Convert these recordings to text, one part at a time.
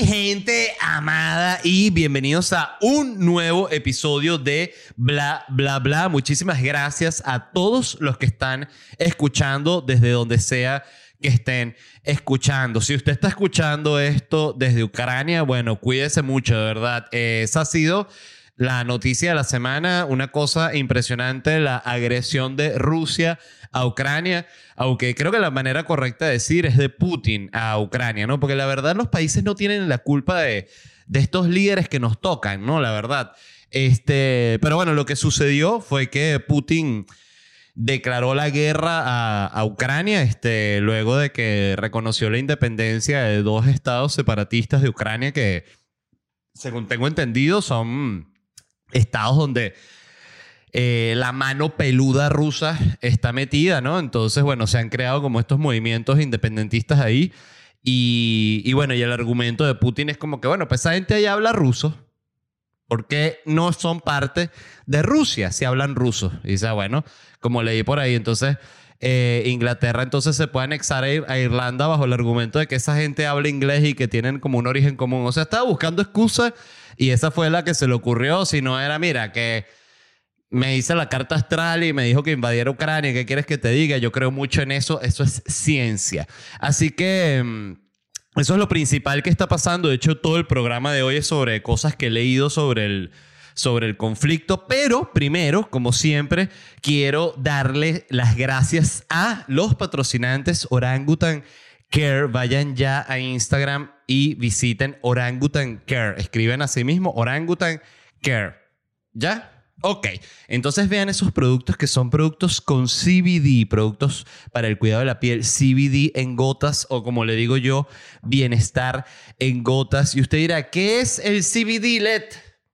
mi gente amada y bienvenidos a un nuevo episodio de Bla Bla Bla. Muchísimas gracias a todos los que están escuchando desde donde sea que estén escuchando. Si usted está escuchando esto desde Ucrania, bueno, cuídese mucho, de verdad. esa ha sido la noticia de la semana, una cosa impresionante, la agresión de Rusia a Ucrania, aunque creo que la manera correcta de decir es de Putin a Ucrania, ¿no? Porque la verdad los países no tienen la culpa de, de estos líderes que nos tocan, ¿no? La verdad. Este, pero bueno, lo que sucedió fue que Putin declaró la guerra a, Ucrania este, luego de que reconoció la independencia de dos estados separatistas de Ucrania que, según tengo entendido, son estados donde eh, la mano peluda rusa está metida, ¿no? Entonces, bueno, se han creado como estos movimientos independentistas ahí. Y, bueno, y el argumento de Putin es como que, bueno, pues esa gente ahí habla ruso. ¿Por qué no son parte de Rusia si hablan ruso? Y dice, ah, bueno, como leí por ahí, entonces eh, Inglaterra entonces se puede anexar a, Irlanda bajo el argumento de que esa gente habla inglés y que tienen como un origen común. O sea, estaba buscando excusas y esa fue la que se le ocurrió. Si no era, mira, que me hice la carta astral y me dijo que invadiera Ucrania. ¿Qué quieres que te diga? Yo creo mucho en eso. Eso es ciencia. Así que mm, eso es lo principal que está pasando. De hecho, todo el programa de hoy es sobre cosas que he leído sobre el, sobre el conflicto. Pero primero, como siempre, quiero darle las gracias a los patrocinantes Orangutan Care. Vayan ya a Instagram y visiten Orangutan Care. Escriben así mismo Orangutan Care. ¿Ya? Ok, entonces vean esos productos que son productos con CBD, productos para el cuidado de la piel, CBD en gotas o como le digo yo, bienestar en gotas. Y usted dirá, ¿qué es el CBD LED?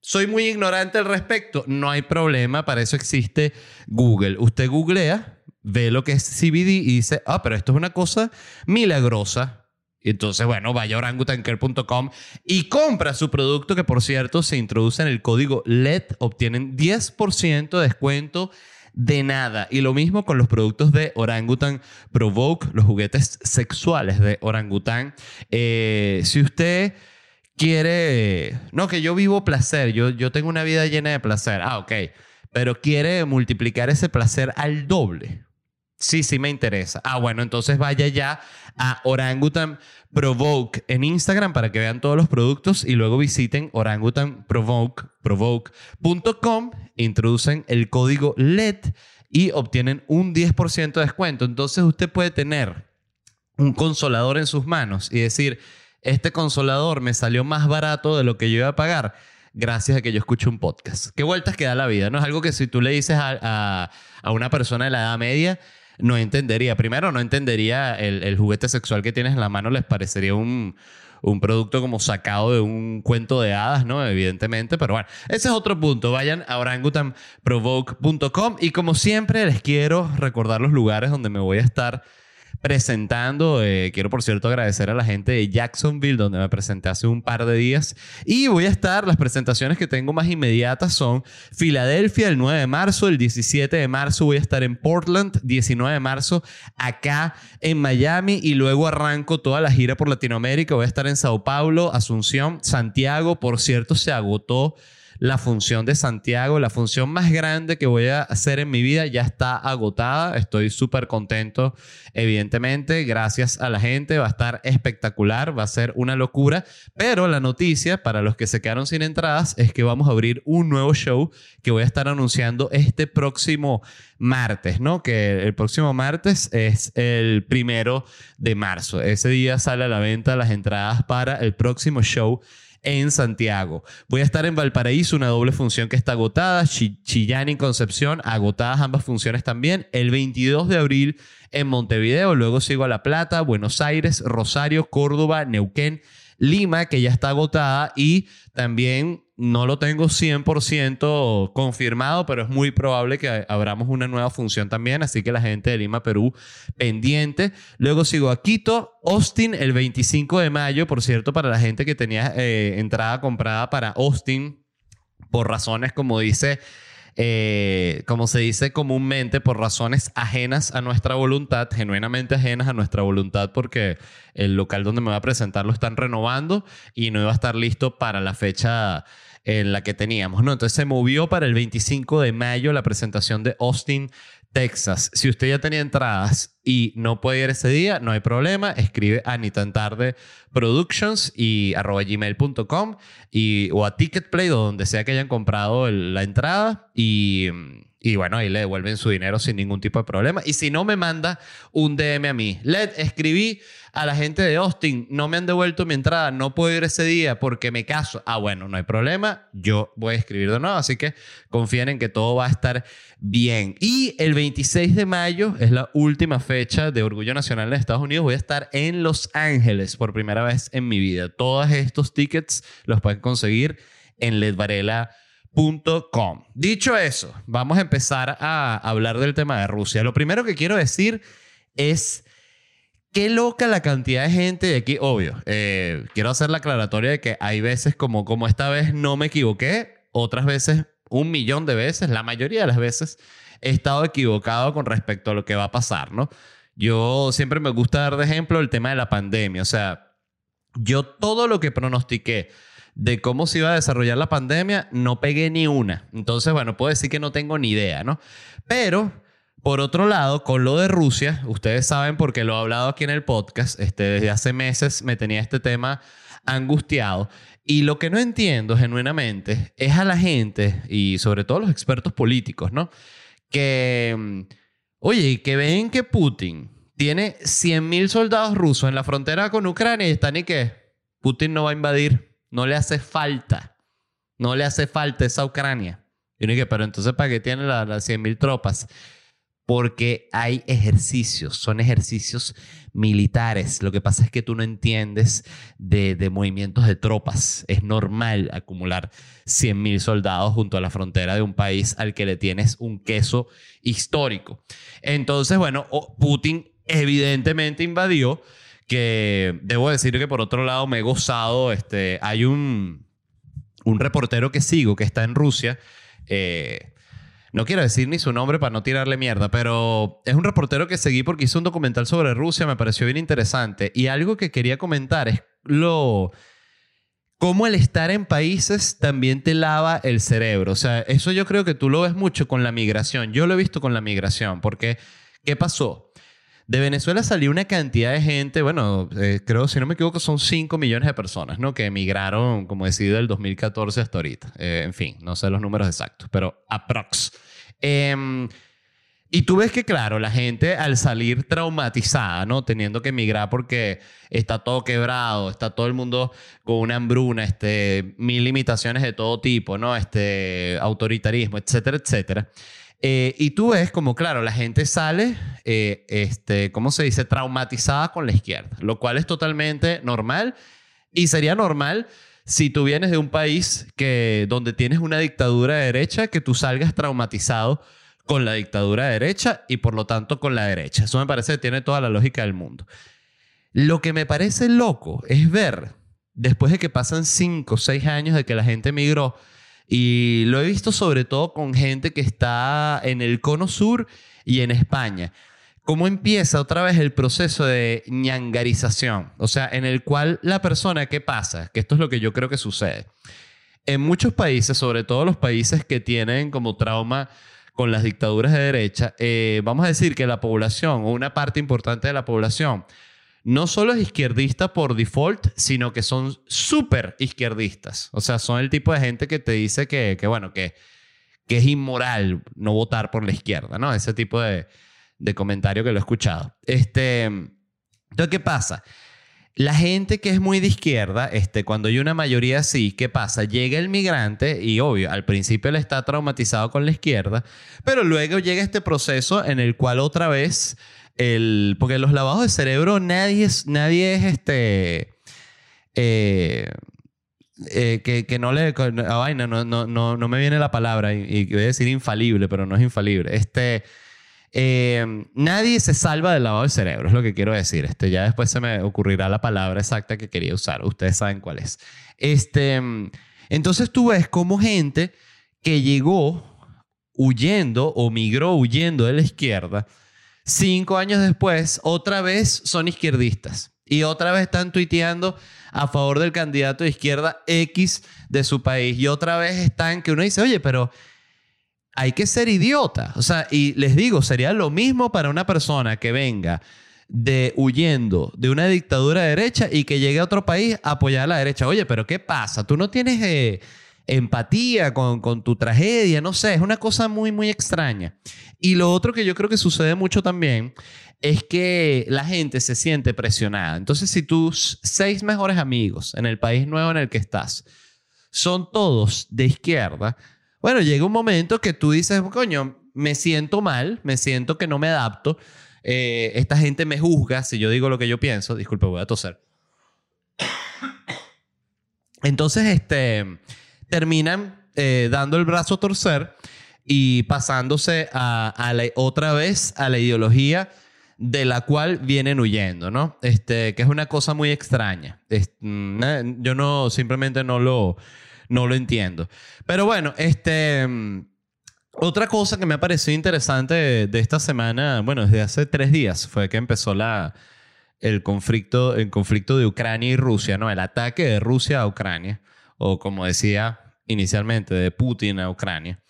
Soy muy ignorante al respecto. No hay problema, para eso existe Google. Usted googlea, ve lo que es CBD y dice, ah, pero esto es una cosa milagrosa entonces, bueno, vaya a orangutancare.com y compra su producto que, por cierto, se introduce en el código LED. Obtienen 10% de descuento de nada. Y lo mismo con los productos de Orangutan Provoke, los juguetes sexuales de Orangutan. Eh, si usted quiere, no, que yo vivo placer, yo, yo tengo una vida llena de placer. Ah, ok. Pero quiere multiplicar ese placer al doble. Sí, sí me interesa. Ah, bueno, entonces vaya ya a Orangutan Provoke en Instagram para que vean todos los productos y luego visiten orangutanprovoke.com, introducen el código LED y obtienen un 10% de descuento. Entonces usted puede tener un consolador en sus manos y decir, este consolador me salió más barato de lo que yo iba a pagar gracias a que yo escucho un podcast. Qué vueltas que da la vida, ¿no? Es algo que si tú le dices a, a una persona de la edad media, no entendería. Primero, no entendería el, juguete sexual que tienes en la mano, les parecería un, un producto como sacado de un cuento de hadas, ¿no? Evidentemente, pero bueno, ese es otro punto. Vayan a orangutanprovoke.com y como siempre les quiero recordar los lugares donde me voy a estar presentando. Eh, quiero, por cierto, agradecer a la gente de Jacksonville, donde me presenté hace un par de días. Y voy a estar, las presentaciones que tengo más inmediatas son Filadelfia el 9 de marzo, el 17 de marzo voy a estar en Portland, 19 de marzo acá en Miami y luego arranco toda la gira por Latinoamérica. Voy a estar en Sao Paulo, Asunción, Santiago. Por cierto, se agotó la función de Santiago, la función más grande que voy a hacer en mi vida ya está agotada. Estoy súper contento, evidentemente, gracias a la gente, va a estar espectacular, va a ser una locura, pero la noticia para los que se quedaron sin entradas es que vamos a abrir un nuevo show que voy a estar anunciando este próximo martes, ¿no? Que el próximo martes es el primero de marzo. Ese día sale a la venta las entradas para el próximo show en Santiago. Voy a estar en Valparaíso, una doble función que está agotada. Chillán y Concepción, agotadas ambas funciones también. El 22 de abril en Montevideo. Luego sigo a La Plata, Buenos Aires, Rosario, Córdoba, Neuquén, Lima, que ya está agotada. Y también no lo tengo 100% confirmado, pero es muy probable que abramos una nueva función también. Así que la gente de Lima, Perú, pendiente. Luego sigo a Quito, Austin, el 25 de mayo. Por cierto, para la gente que tenía eh, entrada comprada para Austin, por razones como dice eh, como se dice comúnmente, por razones ajenas a nuestra voluntad, genuinamente ajenas a nuestra voluntad, porque el local donde me va a presentar lo están renovando y no iba a estar listo para la fecha en la que teníamos, ¿no? Entonces se movió para el 25 de mayo la presentación de Austin, Texas. Si usted ya tenía entradas y no puede ir ese día, no hay problema. Escribe a ni tan tarde productions y arroba gmail.com y, o a Ticketplay o donde sea que hayan comprado la entrada y y bueno, ahí le devuelven su dinero sin ningún tipo de problema. Y si no, me manda un DM a mí. Led, escribí a la gente de Austin, no me han devuelto mi entrada, no puedo ir ese día porque me caso. Ah, bueno, no hay problema, yo voy a escribir de nuevo, así que confíen en que todo va a estar bien. Y el 26 de mayo es la última fecha de Orgullo Nacional en Estados Unidos. Voy a estar en Los Ángeles por primera vez en mi vida. Todos estos tickets los pueden conseguir en Led Varela Com. Dicho eso, vamos a empezar a hablar del tema de Rusia. Lo primero que quiero decir es qué loca la cantidad de gente de aquí. Obvio, eh, quiero hacer la aclaratoria de que hay veces como, como esta vez no me equivoqué, otras veces un millón de veces, la mayoría de las veces he estado equivocado con respecto a lo que va a pasar, ¿no? Yo siempre me gusta dar de ejemplo el tema de la pandemia, o sea, yo todo lo que pronostiqué de cómo se iba a desarrollar la pandemia, no pegué ni una. Entonces, bueno, puedo decir que no tengo ni idea, ¿no? Pero, por otro lado, con lo de Rusia, ustedes saben porque lo he hablado aquí en el podcast, este, desde hace meses me tenía este tema angustiado. Y lo que no entiendo genuinamente es a la gente, y sobre todo los expertos políticos, ¿no? Que, oye, que ven que Putin tiene 100.000 soldados rusos en la frontera con Ucrania y están y que Putin no va a invadir. No le hace falta. No le hace falta esa Ucrania. Y uno dice, pero entonces, ¿para qué tiene las 100.000 tropas? Porque hay ejercicios, son ejercicios militares. Lo que pasa es que tú no entiendes de, de movimientos de tropas. Es normal acumular 100.000 soldados junto a la frontera de un país al que le tienes un queso histórico. Entonces, bueno, Putin evidentemente invadió que debo decir que por otro lado me he gozado, este, hay un, un reportero que sigo que está en Rusia, eh, no quiero decir ni su nombre para no tirarle mierda, pero es un reportero que seguí porque hizo un documental sobre Rusia, me pareció bien interesante. Y algo que quería comentar es lo cómo el estar en países también te lava el cerebro. O sea, eso yo creo que tú lo ves mucho con la migración. Yo lo he visto con la migración, porque ¿qué pasó? De Venezuela salió una cantidad de gente, bueno, eh, creo, si no me equivoco, son 5 millones de personas, ¿no? Que emigraron, como decía, del 2014 hasta ahorita. Eh, en fin, no sé los números exactos, pero aprox. Em, y tú ves que, claro, la gente al salir traumatizada, ¿no? Teniendo que emigrar porque está todo quebrado, está todo el mundo con una hambruna, este, mil limitaciones de todo tipo, ¿no? Este, autoritarismo, etcétera, etcétera. Eh, y tú ves como, claro, la gente sale, eh, este, ¿cómo se dice?, traumatizada con la izquierda, lo cual es totalmente normal y sería normal si tú vienes de un país que, donde tienes una dictadura de derecha, que tú salgas traumatizado con la dictadura de derecha y por lo tanto con la derecha. Eso me parece que tiene toda la lógica del mundo. Lo que me parece loco es ver, después de que pasan cinco o seis años de que la gente emigró, y lo he visto sobre todo con gente que está en el cono sur y en España. ¿Cómo empieza otra vez el proceso de ñangarización? O sea, en el cual la persona, ¿qué pasa? Que esto es lo que yo creo que sucede. En muchos países, sobre todo los países que tienen como trauma con las dictaduras de derecha, eh, vamos a decir que la población o una parte importante de la población no solo es izquierdista por default, sino que son súper izquierdistas. O sea, son el tipo de gente que te dice que, bueno, que, que es inmoral no votar por la izquierda, ¿no? Ese tipo de, de comentario que lo he escuchado. Este, entonces, ¿qué pasa? La gente que es muy de izquierda, este, cuando hay una mayoría así, ¿qué pasa? Llega el migrante y obvio, al principio él está traumatizado con la izquierda, pero luego llega este proceso en el cual otra vez el, porque los lavados de cerebro nadie es, nadie es este... Eh, eh, que, no le... A vaina, no, no, no, no me viene la palabra y, voy a decir infalible, pero no es infalible. Este... Eh, nadie se salva del lavado de cerebro, es lo que quiero decir. Este, ya después se me ocurrirá la palabra exacta que quería usar. Ustedes saben cuál es. Este, entonces tú ves como gente que llegó huyendo o migró huyendo de la izquierda, cinco años después otra vez son izquierdistas y otra vez están tuiteando a favor del candidato de izquierda X de su país y otra vez están que uno dice, oye, pero hay que ser idiota. O sea, y les digo, sería lo mismo para una persona que venga de huyendo de una dictadura derecha y que llegue a otro país a apoyar a la derecha. Oye, pero ¿qué pasa? Tú no tienes eh, empatía con, con, tu tragedia, no sé, es una cosa muy, muy extraña. Y lo otro que yo creo que sucede mucho también es que la gente se siente presionada. Entonces, si tus seis mejores amigos en el país nuevo en el que estás son todos de izquierda, bueno, llega un momento que tú dices, coño, me siento mal, me siento que no me adapto, eh, esta gente me juzga si yo digo lo que yo pienso, disculpe, voy a toser. Entonces, este, terminan eh, dando el brazo a torcer y pasándose a, la, otra vez a la ideología de la cual vienen huyendo, ¿no? Este, que es una cosa muy extraña. Mm, eh, yo no, simplemente no lo, no lo entiendo. Pero bueno, este, mm, otra cosa que me ha parecido interesante de, esta semana, bueno, desde hace tres días, fue que empezó la, el, conflicto, el conflicto de Ucrania y Rusia, ¿no? El ataque de Rusia a Ucrania, o como decía inicialmente, de Putin a Ucrania.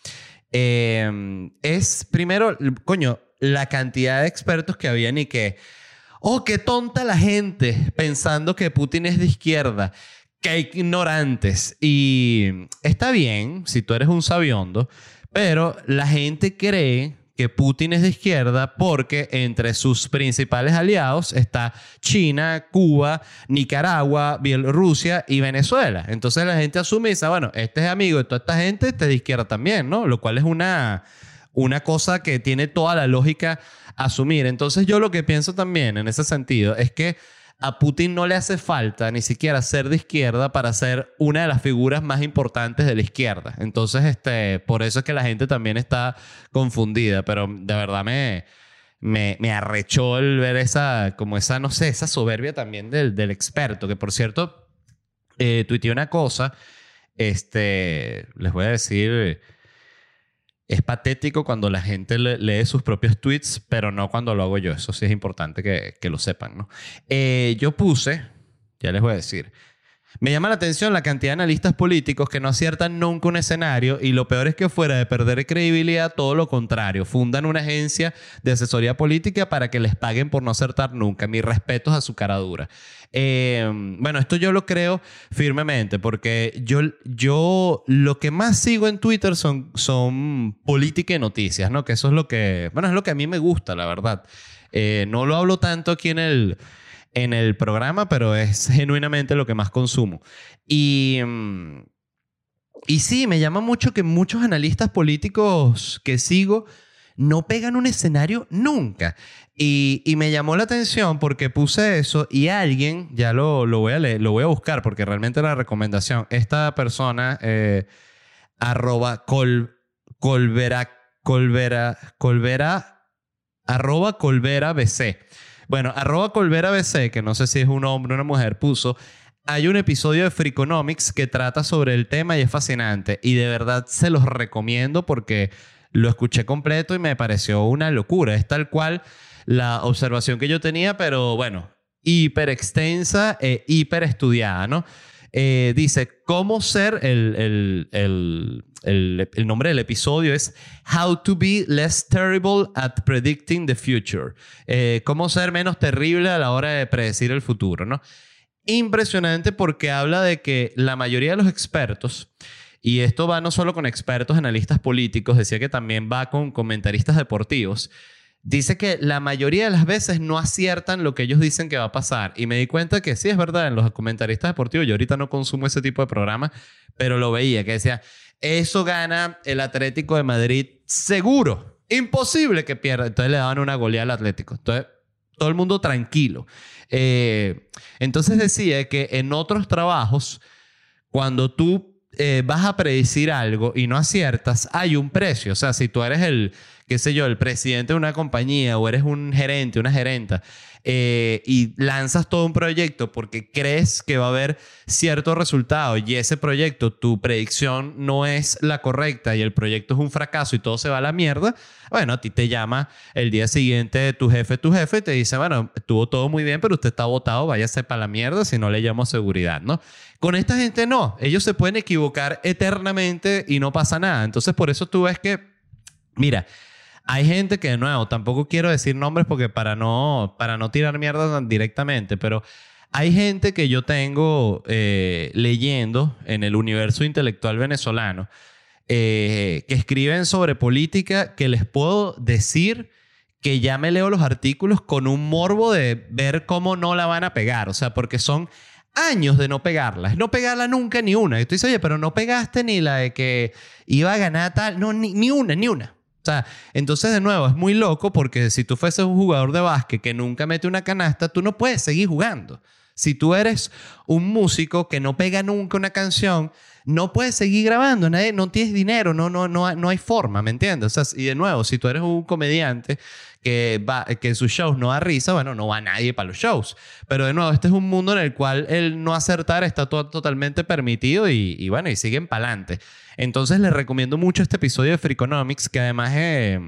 Eh, es primero, coño, la cantidad de expertos que habían y que, oh, qué tonta la gente pensando que Putin es de izquierda, qué ignorantes. Y está bien si tú eres un sabiondo, pero la gente cree que Putin es de izquierda porque entre sus principales aliados está China, Cuba, Nicaragua, Bielorrusia y Venezuela. Entonces la gente asume y dice, bueno, este es amigo de toda esta gente, este es de izquierda también, ¿no? Lo cual es una, una cosa que tiene toda la lógica asumir. Entonces yo lo que pienso también en ese sentido es que a Putin no le hace falta ni siquiera ser de izquierda para ser una de las figuras más importantes de la izquierda. Entonces, este, por eso es que la gente también está confundida, pero de verdad me, me, arrechó el ver esa, como esa, no sé, esa soberbia también del, del experto, que por cierto, eh, tuiteé una cosa, este, les voy a decir es patético cuando la gente lee sus propios tweets, pero no cuando lo hago yo. Eso sí es importante que, lo sepan, ¿no? Eh, yo puse, ya les voy a decir, me llama la atención la cantidad de analistas políticos que no aciertan nunca un escenario y lo peor es que fuera de perder credibilidad, todo lo contrario, fundan una agencia de asesoría política para que les paguen por no acertar nunca. Mis respetos a su cara dura. Eh, bueno, esto yo lo creo firmemente porque yo, yo lo que más sigo en Twitter son, son política y noticias, ¿no? Que eso es lo que, bueno, es lo que a mí me gusta, la verdad. Eh, no lo hablo tanto aquí en el en el programa, pero es genuinamente lo que más consumo. Y, mm, y sí, me llama mucho que muchos analistas políticos que sigo no pegan un escenario nunca. Y, y, me llamó la atención porque puse eso y alguien, ya lo, lo voy a leer, lo voy a buscar porque realmente la recomendación, esta persona, eh, arroba col, colvera, colvera, colvera, arroba colvera bc bueno, arroba Colvera BC, que no sé si es un hombre o una mujer, puso. Hay un episodio de Freakonomics que trata sobre el tema y es fascinante. Y de verdad se los recomiendo porque lo escuché completo y me pareció una locura. Es tal cual la observación que yo tenía, pero bueno, hiper extensa e hiper estudiada, ¿no? Eh, dice, ¿cómo ser el, el, nombre del episodio es How to be less terrible at predicting the future. Eh, cómo ser menos terrible a la hora de predecir el futuro, ¿no? Impresionante porque habla de que la mayoría de los expertos, y esto va no solo con expertos analistas políticos, decía que también va con comentaristas deportivos, dice que la mayoría de las veces no aciertan lo que ellos dicen que va a pasar. Y me di cuenta que sí es verdad, en los comentaristas deportivos, yo ahorita no consumo ese tipo de programas, pero lo veía, que decía, eso gana el Atlético de Madrid seguro. Imposible que pierda. Entonces le daban una goleada al Atlético. Entonces, todo el mundo tranquilo. Eh, entonces decía que en otros trabajos, cuando tú eh, vas a predecir algo y no aciertas, hay un precio. O sea, si tú eres el qué sé yo, el presidente de una compañía o eres un gerente, una gerenta, eh, y lanzas todo un proyecto porque crees que va a haber cierto resultado y ese proyecto, tu predicción no es la correcta y el proyecto es un fracaso y todo se va a la mierda, bueno, a ti te llama el día siguiente tu jefe, tu jefe, y te dice, bueno, estuvo todo muy bien, pero usted está votado, váyase para la mierda si no le llamo seguridad, ¿no? Con esta gente no, ellos se pueden equivocar eternamente y no pasa nada. Entonces, por eso tú ves que, mira, hay gente que, de nuevo, tampoco quiero decir nombres porque para no, para no tirar mierda directamente, pero hay gente que yo tengo eh, leyendo en el universo intelectual venezolano eh, que escriben sobre política que les puedo decir que ya me leo los artículos con un morbo de ver cómo no la van a pegar. O sea, porque son años de no pegarla. No pegarla nunca ni una. Y tú dices, oye, pero no pegaste ni la de que iba a ganar tal. No, ni, ni una, ni una. O sea, entonces de nuevo es muy loco porque si tú fueses un jugador de básquet que nunca mete una canasta, tú no puedes seguir jugando. Si tú eres un músico que no pega nunca una canción, no puedes seguir grabando, nadie, no tienes dinero, no, no, no, no hay forma, ¿me entiendes? O sea, y de nuevo, si tú eres un comediante que, va, que en sus shows no da risa, bueno, no va nadie para los shows. Pero de nuevo, este es un mundo en el cual el no acertar está totalmente permitido y, y bueno, y siguen para adelante. Entonces les recomiendo mucho este episodio de Freakonomics, que además eh,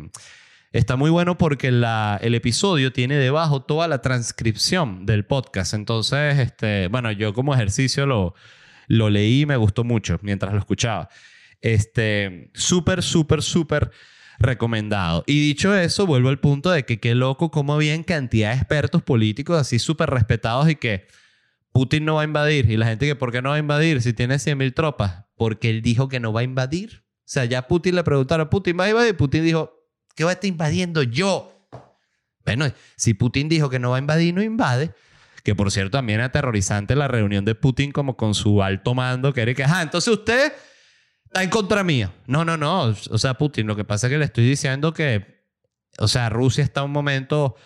está muy bueno porque el episodio tiene debajo toda la transcripción del podcast. Entonces, este, bueno, yo como ejercicio lo, leí y me gustó mucho mientras lo escuchaba. Este, súper, súper, súper recomendado. Y dicho eso, vuelvo al punto de que qué loco cómo había cantidad de expertos políticos así súper respetados y que Putin no va a invadir. Y la gente que, ¿por qué no va a invadir si tiene 100.000 tropas? Porque él dijo que no va a invadir. O sea, ya Putin le preguntaron, ¿Putin va a invadir? Putin dijo, ¿qué va a estar invadiendo yo? Bueno, si Putin dijo que no va a invadir, no invade. Que por cierto, también aterrorizante la reunión de Putin como con su alto mando, que era que, ah, entonces usted está en contra mía. No, no, no. O sea, Putin, lo que pasa es que le estoy diciendo que, o sea, Rusia está un momento...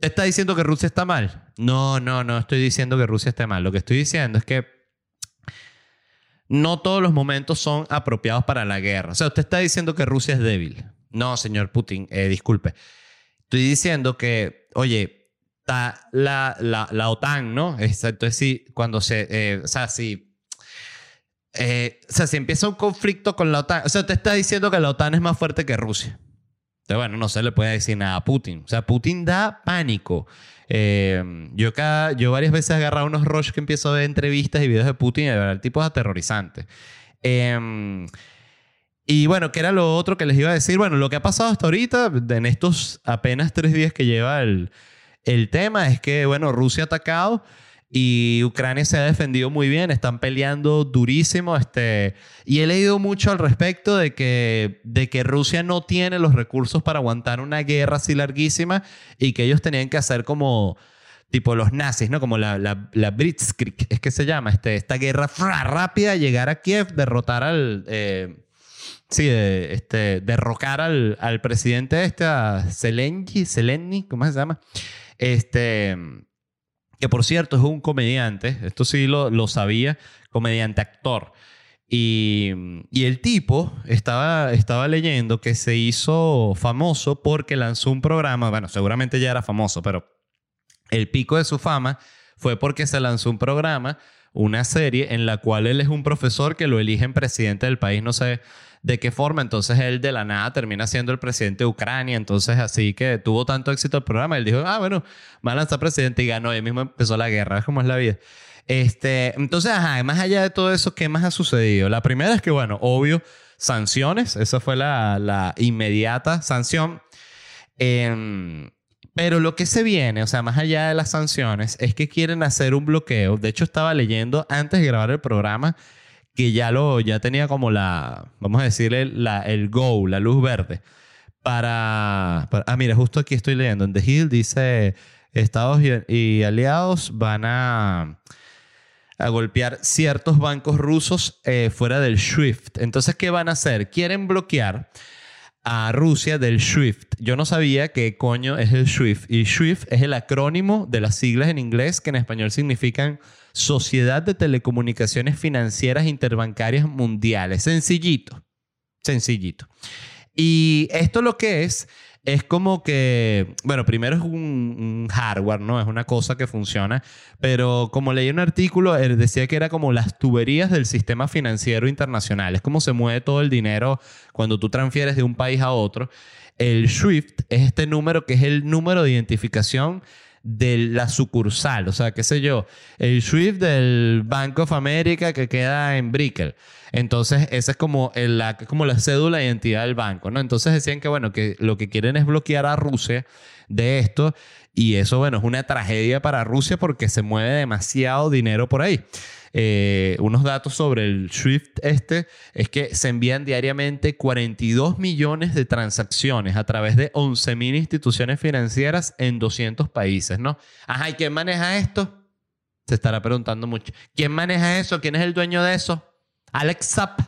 ¿Está diciendo que Rusia está mal? No, no, no estoy diciendo que Rusia esté mal. Lo que estoy diciendo es que no todos los momentos son apropiados para la guerra. O sea, usted está diciendo que Rusia es débil. No, señor Putin, eh, disculpe. Estoy diciendo que, oye, está la, la, la OTAN, ¿no? Entonces, sí, cuando se, eh, o sea, si, eh, o sea, si empieza un conflicto con la OTAN, o sea, usted está diciendo que la OTAN es más fuerte que Rusia. Entonces, bueno, no se le puede decir nada a Putin. O sea, Putin da pánico. Eh, yo, cada, yo varias veces he agarrado unos rush que empiezo a ver entrevistas y videos de Putin y de verdad el tipo es aterrorizante. Eh, y bueno, ¿qué era lo otro que les iba a decir? Bueno, lo que ha pasado hasta ahorita, en estos apenas tres días que lleva el, el tema, es que, bueno, Rusia ha atacado y Ucrania se ha defendido muy bien, están peleando durísimo. Este, y he leído mucho al respecto de que, de que Rusia no tiene los recursos para aguantar una guerra así larguísima y que ellos tenían que hacer como tipo los nazis, ¿no? Como la, la, la Blitzkrieg, es que se llama, este, esta guerra rápida, llegar a Kiev, derrotar al... Eh, sí, este, derrocar al, al, presidente este, a Zelensky, Zelensky, ¿cómo se llama? Este que por cierto es un comediante, esto sí lo, lo sabía, comediante actor. Y, y, el tipo estaba, estaba leyendo que se hizo famoso porque lanzó un programa, bueno, seguramente ya era famoso, pero el pico de su fama fue porque se lanzó un programa, una serie en la cual él es un profesor que lo eligen presidente del país, no sé de qué forma. Entonces él de la nada termina siendo el presidente de Ucrania. Entonces así que tuvo tanto éxito el programa. Él dijo, ah, bueno, a lanzar presidente y ganó. Y él mismo empezó la guerra. Es como es la vida. Este, entonces, ajá, más allá de todo eso, ¿qué más ha sucedido? La primera es que, bueno, obvio, sanciones. Esa fue la, la inmediata sanción. Em, pero lo que se viene, o sea, más allá de las sanciones, es que quieren hacer un bloqueo. De hecho, estaba leyendo antes de grabar el programa que ya, lo, ya tenía como la, vamos a decirle, el go, la luz verde. Para, Ah, mira, justo aquí estoy leyendo. En The Hill dice, Estados y, aliados van a, a golpear ciertos bancos rusos eh, fuera del SWIFT. Entonces, ¿qué van a hacer? Quieren bloquear a Rusia del SWIFT. Yo no sabía qué coño es el SWIFT. Y SWIFT es el acrónimo de las siglas en inglés que en español significan Sociedad de Telecomunicaciones Financieras Interbancarias Mundiales. Sencillito. Sencillito. Y esto lo que es, es como que, bueno, primero es un, hardware, ¿no? Es una cosa que funciona, pero como leí un artículo, él decía que era como las tuberías del sistema financiero internacional, es como se mueve todo el dinero cuando tú transfieres de un país a otro. El SWIFT es este número que es el número de identificación de la sucursal, o sea, qué sé yo, el SWIFT del Bank of America que queda en Brickell. Entonces, esa es como, la, cédula de identidad del banco, ¿no? Entonces decían que, bueno, que lo que quieren es bloquear a Rusia de esto y eso, bueno, es una tragedia para Rusia porque se mueve demasiado dinero por ahí. Eh, unos datos sobre el SWIFT este es que se envían diariamente 42 millones de transacciones a través de 11 mil instituciones financieras en 200 países, ¿no? Ajá, ¿y quién maneja esto? Se estará preguntando mucho. ¿Quién maneja eso? ¿Quién es el dueño de eso? Alex Zapp.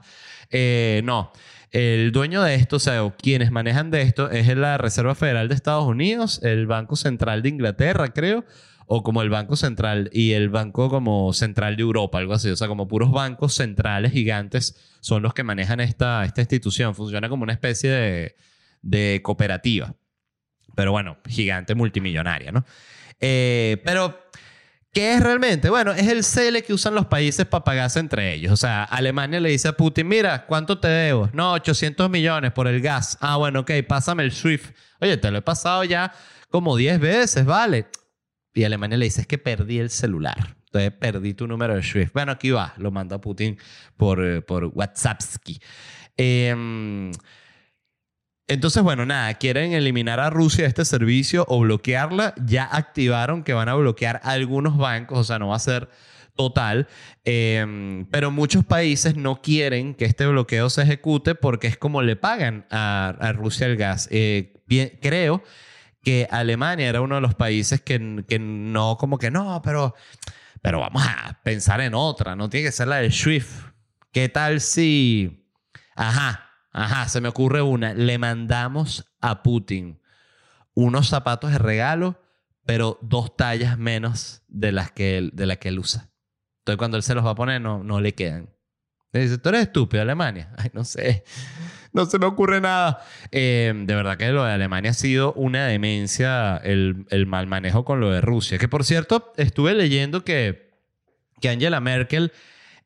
Eh, no. El dueño de esto, o sea, quienes manejan de esto, es la Reserva Federal de Estados Unidos, el Banco Central de Inglaterra, creo, o como el Banco Central y el Banco como Central de Europa, algo así. O sea, como puros bancos centrales gigantes son los que manejan esta, esta institución. Funciona como una especie de, de cooperativa. Pero bueno, gigante multimillonaria, ¿no? Eh, pero ¿Qué es realmente? Bueno, es el CELE que usan los países para pagarse entre ellos. O sea, Alemania le dice a Putin, mira, ¿cuánto te debo? No, 800 millones por el gas. Ah, bueno, ok, pásame el SWIFT. Oye, te lo he pasado ya como 10 veces, ¿vale? Y Alemania le dice, es que perdí el celular. Entonces perdí tu número de SWIFT. Bueno, aquí va, lo manda Putin por, eh, por WhatsApp. Eh, entonces, bueno, nada, quieren eliminar a Rusia este servicio o bloquearla. Ya activaron que van a bloquear algunos bancos, o sea, no va a ser total. Em, pero muchos países no quieren que este bloqueo se ejecute porque es como le pagan a, Rusia el gas. Eh, creo que Alemania era uno de los países que, que no, como que no, pero, pero vamos a pensar en otra, no tiene que ser la del SWIFT. ¿Qué tal si... Ajá, Ajá, se me ocurre una. Le mandamos a Putin unos zapatos de regalo, pero dos tallas menos de las que él, de la que él usa. Entonces, cuando él se los va a poner, no, no le quedan. Le dice, tú eres estúpido, Alemania. Ay, no sé. No se me ocurre nada. Eh, de verdad que lo de Alemania ha sido una demencia el, el mal manejo con lo de Rusia. Que por cierto, estuve leyendo que, que Angela Merkel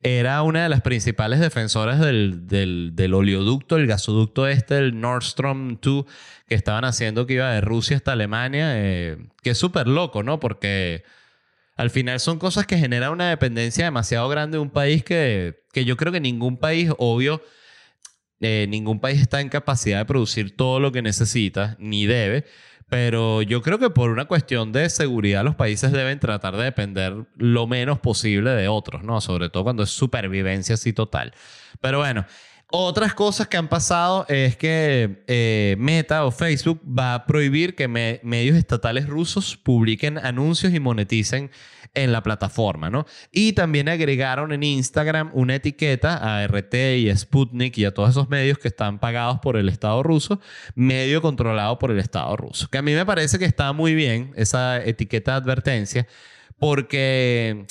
era una de las principales defensoras del, del, oleoducto, el gasoducto este, el Nord Stream 2, que estaban haciendo que iba de Rusia hasta Alemania, eh, que es súper loco, ¿no? Porque al final son cosas que generan una dependencia demasiado grande de un país que, que yo creo que ningún país, obvio, eh, ningún país está en capacidad de producir todo lo que necesita, ni debe. Pero yo creo que por una cuestión de seguridad los países deben tratar de depender lo menos posible de otros, ¿no? Sobre todo cuando es supervivencia así total. Pero bueno, otras cosas que han pasado es que eh, Meta o Facebook va a prohibir que medios estatales rusos publiquen anuncios y moneticen en la plataforma, ¿no? Y también agregaron en Instagram una etiqueta a RT y a Sputnik y a todos esos medios que están pagados por el Estado ruso, medio controlado por el Estado ruso. Que a mí me parece que está muy bien esa etiqueta de advertencia porque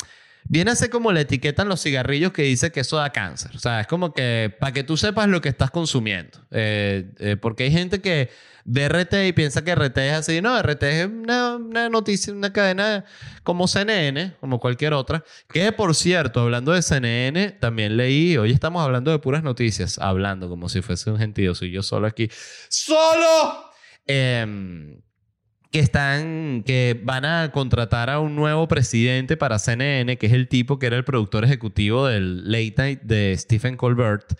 viene a ser como la etiqueta en los cigarrillos que dice que eso da cáncer. O sea, es como que para que tú sepas lo que estás consumiendo. Eh, eh, porque hay gente que de RT y piensa que RT es así. No, RT es una, noticia, una cadena como CNN, como cualquier otra. Que por cierto, hablando de CNN, también leí, hoy estamos hablando de puras noticias, hablando como si fuese un gentío, soy yo solo aquí. ¡Solo! Em, que están, que van a contratar a un nuevo presidente para CNN, que es el tipo que era el productor ejecutivo del Late Night de Stephen Colbert.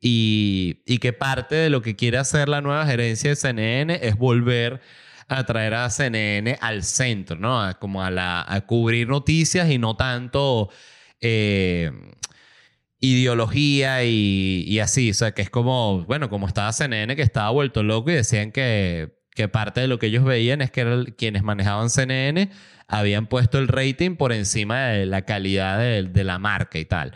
Y, y que parte de lo que quiere hacer la nueva gerencia de CNN es volver a traer a CNN al centro, ¿no? como a, la, a cubrir noticias y no tanto eh, ideología y, y, así. O sea, que es como, bueno, como estaba CNN que estaba vuelto loco y decían que, que parte de lo que ellos veían es que quienes manejaban CNN habían puesto el rating por encima de la calidad de, la marca y tal.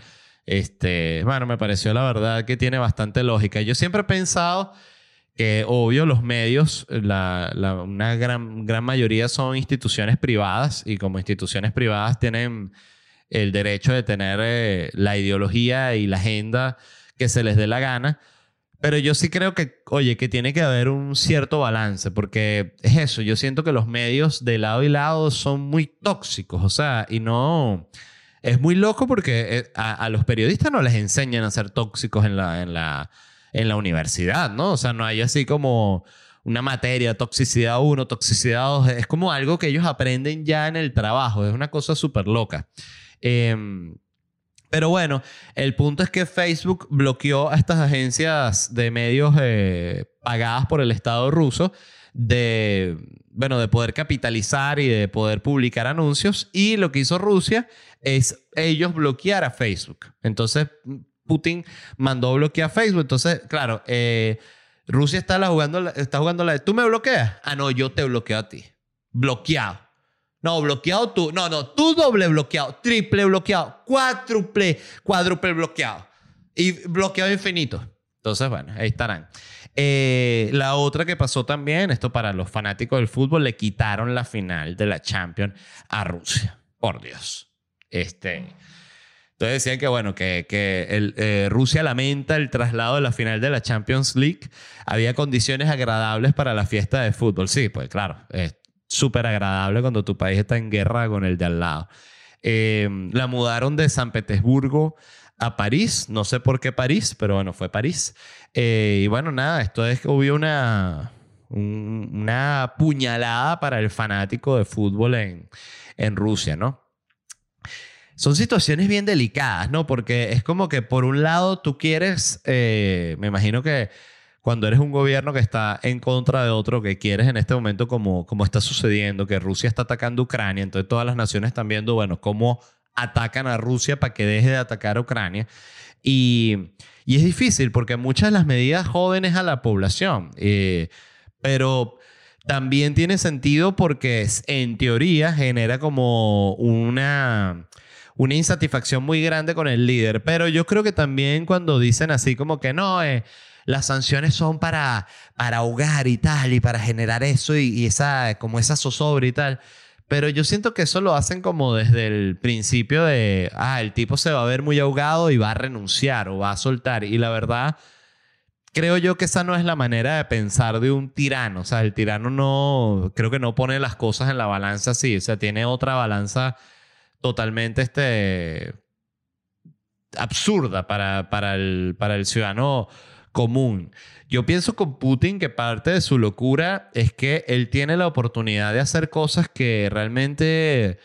Este, bueno, me pareció la verdad que tiene bastante lógica. Yo siempre he pensado que, obvio, los medios, la, una gran, gran mayoría son instituciones privadas y como instituciones privadas tienen el derecho de tener eh, la ideología y la agenda que se les dé la gana. Pero yo sí creo que, oye, que tiene que haber un cierto balance, porque es eso, yo siento que los medios de lado y lado son muy tóxicos, o sea, y no... Es muy loco porque eh, a, los periodistas no les enseñan a ser tóxicos en la, en, la, en la universidad, ¿no? O sea, no hay así como una materia, toxicidad 1, toxicidad 2, es como algo que ellos aprenden ya en el trabajo, es una cosa súper loca. Eh, pero bueno, el punto es que Facebook bloqueó a estas agencias de medios eh, pagadas por el Estado ruso de, bueno, de poder capitalizar y de poder publicar anuncios. Y lo que hizo Rusia es ellos bloquear a Facebook. Entonces, Putin mandó bloquear a Facebook. Entonces, claro, eh, Rusia está, jugando, está jugando la de, ¿tú me bloqueas? Ah, no, yo te bloqueo a ti. Bloqueado. No, bloqueado tú. No, no, tú doble bloqueado, triple bloqueado, cuádruple, cuádruple bloqueado. Y bloqueado infinito. Entonces, bueno, ahí estarán. Eh, la otra que pasó también, esto para los fanáticos del fútbol, le quitaron la final de la Champions a Rusia. Por Dios. Este. Entonces decían que, bueno, que, que eh, Rusia lamenta el traslado de la final de la Champions League. Había condiciones agradables para la fiesta de fútbol. Sí, pues claro, súper agradable cuando tu país está en guerra con el de al lado. Eh, la mudaron de San Petersburgo a París, no sé por qué París, pero bueno, fue París. Eh, y bueno, nada, esto es que hubo una, una puñalada para el fanático de fútbol en, en Rusia, ¿no? Son situaciones bien delicadas, ¿no? Porque es como que por un lado tú quieres, eh, me imagino que cuando eres un gobierno que está en contra de otro, que quieres en este momento, como, como está sucediendo, que Rusia está atacando Ucrania, entonces todas las naciones están viendo, bueno, cómo atacan a Rusia para que deje de atacar a Ucrania. Y, y es difícil porque muchas de las medidas jóvenes a la población, eh, pero también tiene sentido porque en teoría genera como una una insatisfacción muy grande con el líder. Pero yo creo que también cuando dicen así como que no, eh, las sanciones son para, para ahogar y tal, y para generar eso y, esa, como esa zozobra y tal. Pero yo siento que eso lo hacen como desde el principio de, ah, el tipo se va a ver muy ahogado y va a renunciar o va a soltar. Y la verdad, creo yo que esa no es la manera de pensar de un tirano. O sea, el tirano no, creo que no pone las cosas en la balanza así. O sea, tiene otra balanza totalmente este, absurda para, para, el, para el ciudadano común. Yo pienso con Putin que parte de su locura es que él tiene la oportunidad de hacer cosas que realmente